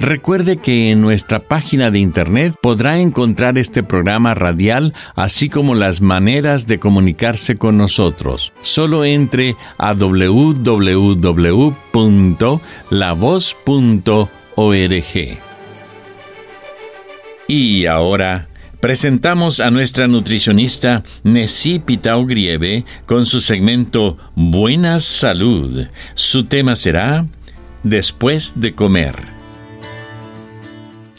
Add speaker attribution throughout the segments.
Speaker 1: Recuerde que en nuestra página de internet podrá encontrar este programa radial, así como las maneras de comunicarse con nosotros. Solo entre a www.lavoz.org. Y ahora presentamos a nuestra nutricionista Nessie Pitao Grieve con su segmento Buena Salud. Su tema será Después de comer.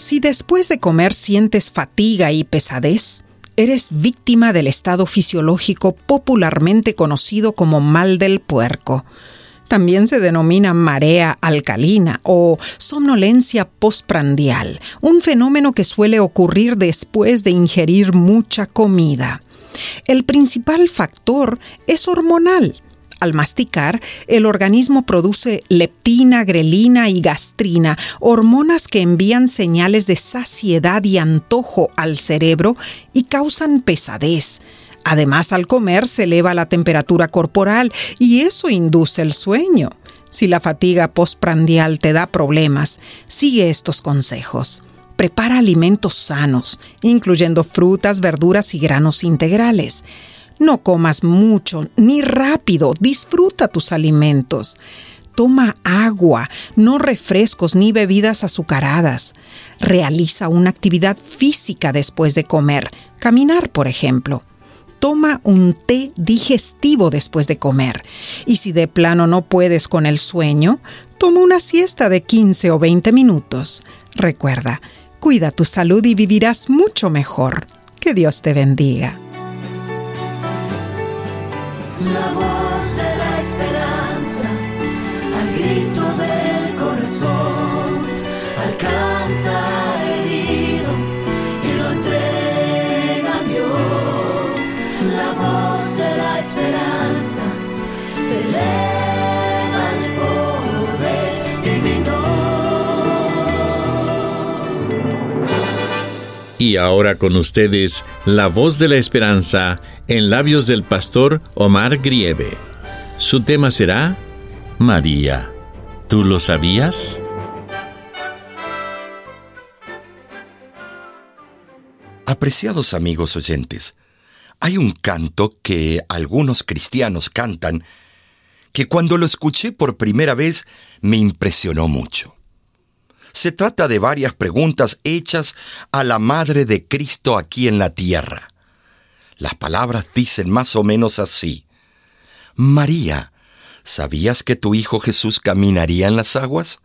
Speaker 2: Si después de comer sientes fatiga y pesadez, eres víctima del estado fisiológico popularmente conocido como mal del puerco. También se denomina marea alcalina o somnolencia postprandial, un fenómeno que suele ocurrir después de ingerir mucha comida. El principal factor es hormonal al masticar, el organismo produce leptina, grelina y gastrina, hormonas que envían señales de saciedad y antojo al cerebro y causan pesadez. Además, al comer se eleva la temperatura corporal y eso induce el sueño. Si la fatiga postprandial te da problemas, sigue estos consejos. Prepara alimentos sanos, incluyendo frutas, verduras y granos integrales. No comas mucho ni rápido, disfruta tus alimentos. Toma agua, no refrescos ni bebidas azucaradas. Realiza una actividad física después de comer, caminar por ejemplo. Toma un té digestivo después de comer. Y si de plano no puedes con el sueño, toma una siesta de 15 o 20 minutos. Recuerda, cuida tu salud y vivirás mucho mejor. Que Dios te bendiga.
Speaker 3: La voz
Speaker 1: Y ahora con ustedes, la voz de la esperanza en labios del pastor Omar Grieve. Su tema será María. ¿Tú lo sabías?
Speaker 4: Apreciados amigos oyentes, hay un canto que algunos cristianos cantan que cuando lo escuché por primera vez me impresionó mucho. Se trata de varias preguntas hechas a la Madre de Cristo aquí en la tierra. Las palabras dicen más o menos así. María, ¿sabías que tu Hijo Jesús caminaría en las aguas?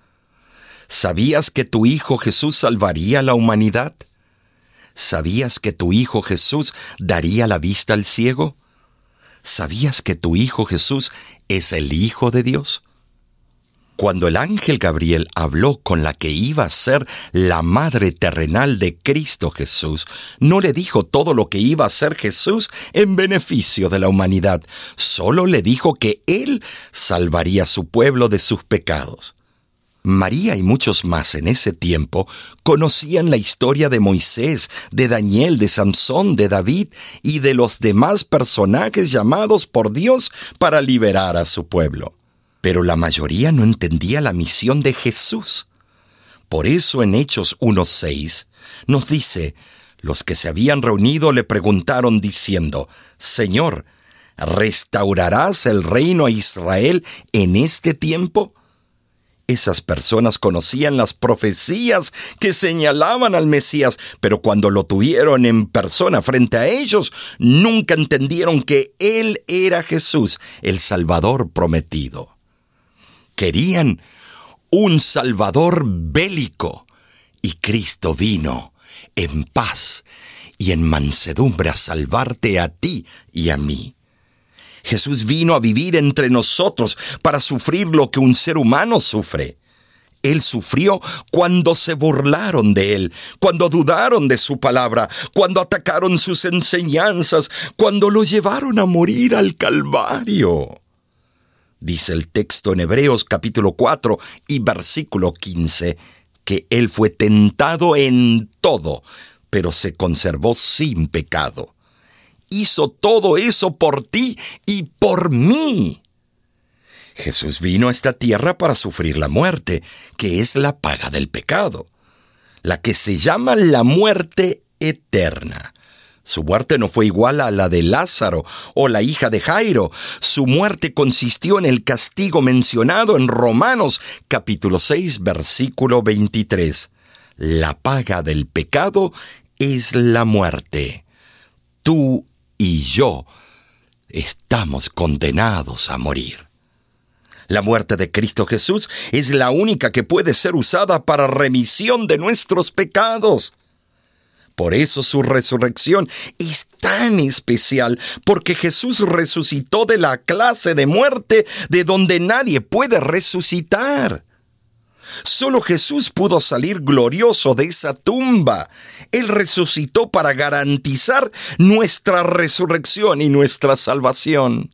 Speaker 4: ¿Sabías que tu Hijo Jesús salvaría a la humanidad? ¿Sabías que tu Hijo Jesús daría la vista al ciego? ¿Sabías que tu Hijo Jesús es el Hijo de Dios? Cuando el ángel Gabriel habló con la que iba a ser la madre terrenal de Cristo Jesús, no le dijo todo lo que iba a ser Jesús en beneficio de la humanidad, solo le dijo que Él salvaría a su pueblo de sus pecados. María y muchos más en ese tiempo conocían la historia de Moisés, de Daniel, de Sansón, de David y de los demás personajes llamados por Dios para liberar a su pueblo pero la mayoría no entendía la misión de Jesús. Por eso en Hechos 1.6 nos dice, los que se habían reunido le preguntaron diciendo, Señor, ¿restaurarás el reino a Israel en este tiempo? Esas personas conocían las profecías que señalaban al Mesías, pero cuando lo tuvieron en persona frente a ellos, nunca entendieron que Él era Jesús, el Salvador prometido. Querían un Salvador bélico, y Cristo vino en paz y en mansedumbre a salvarte a ti y a mí. Jesús vino a vivir entre nosotros para sufrir lo que un ser humano sufre. Él sufrió cuando se burlaron de Él, cuando dudaron de su palabra, cuando atacaron sus enseñanzas, cuando lo llevaron a morir al Calvario. Dice el texto en Hebreos capítulo 4 y versículo 15, que Él fue tentado en todo, pero se conservó sin pecado hizo todo eso por ti y por mí. Jesús vino a esta tierra para sufrir la muerte, que es la paga del pecado, la que se llama la muerte eterna. Su muerte no fue igual a la de Lázaro o la hija de Jairo. Su muerte consistió en el castigo mencionado en Romanos capítulo 6 versículo 23. La paga del pecado es la muerte. Tú y yo estamos condenados a morir. La muerte de Cristo Jesús es la única que puede ser usada para remisión de nuestros pecados. Por eso su resurrección es tan especial, porque Jesús resucitó de la clase de muerte de donde nadie puede resucitar. Solo Jesús pudo salir glorioso de esa tumba. Él resucitó para garantizar nuestra resurrección y nuestra salvación.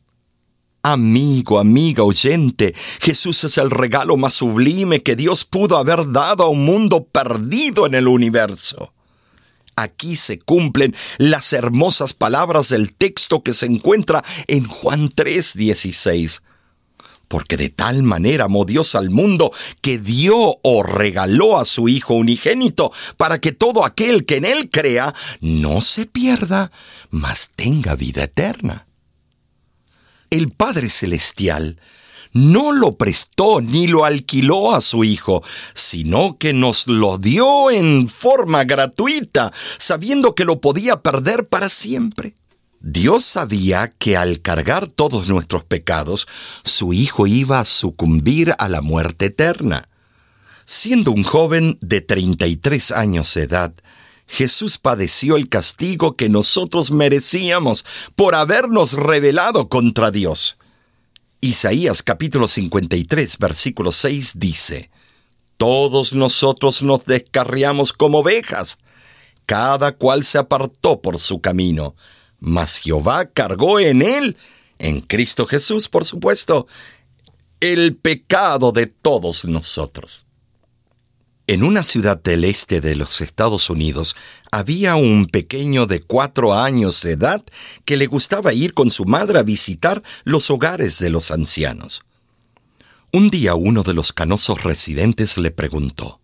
Speaker 4: Amigo, amiga oyente, Jesús es el regalo más sublime que Dios pudo haber dado a un mundo perdido en el universo. Aquí se cumplen las hermosas palabras del texto que se encuentra en Juan 3:16 porque de tal manera amó Dios al mundo que dio o regaló a su Hijo unigénito, para que todo aquel que en Él crea no se pierda, mas tenga vida eterna. El Padre Celestial no lo prestó ni lo alquiló a su Hijo, sino que nos lo dio en forma gratuita, sabiendo que lo podía perder para siempre. Dios sabía que al cargar todos nuestros pecados, su Hijo iba a sucumbir a la muerte eterna. Siendo un joven de 33 años de edad, Jesús padeció el castigo que nosotros merecíamos por habernos rebelado contra Dios. Isaías capítulo 53 versículo 6 dice, Todos nosotros nos descarriamos como ovejas, cada cual se apartó por su camino mas Jehová cargó en él, en Cristo Jesús, por supuesto, el pecado de todos nosotros. En una ciudad del este de los Estados Unidos había un pequeño de cuatro años de edad que le gustaba ir con su madre a visitar los hogares de los ancianos. Un día uno de los canosos residentes le preguntó,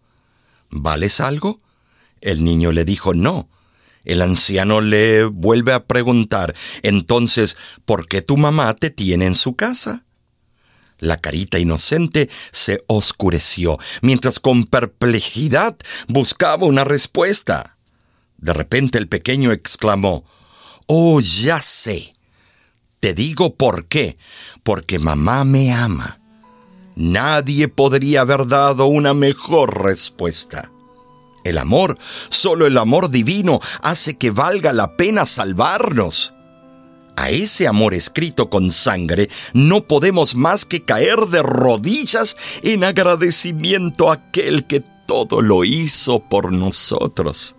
Speaker 4: ¿Vales algo? El niño le dijo no, el anciano le vuelve a preguntar, entonces, ¿por qué tu mamá te tiene en su casa? La carita inocente se oscureció, mientras con perplejidad buscaba una respuesta. De repente el pequeño exclamó, Oh, ya sé. Te digo por qué. Porque mamá me ama. Nadie podría haber dado una mejor respuesta. El amor, solo el amor divino, hace que valga la pena salvarnos. A ese amor escrito con sangre no podemos más que caer de rodillas en agradecimiento a aquel que todo lo hizo por nosotros.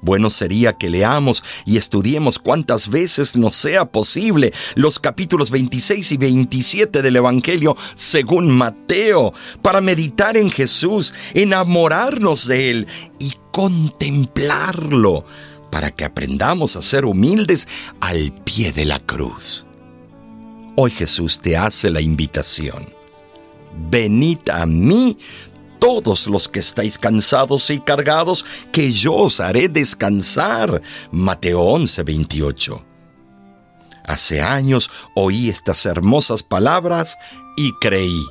Speaker 4: Bueno sería que leamos y estudiemos cuantas veces nos sea posible los capítulos 26 y 27 del Evangelio según Mateo, para meditar en Jesús, enamorarnos de Él y contemplarlo, para que aprendamos a ser humildes al pie de la cruz. Hoy Jesús te hace la invitación. Venid a mí todos los que estáis cansados y cargados, que yo os haré descansar. Mateo 11, 28. Hace años oí estas hermosas palabras y creí.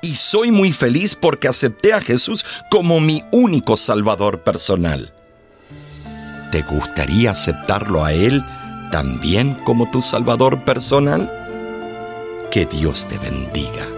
Speaker 4: y soy muy feliz porque acepté a Jesús como mi único Salvador personal. ¿Te gustaría aceptarlo a Él también como tu Salvador personal? Que Dios te bendiga.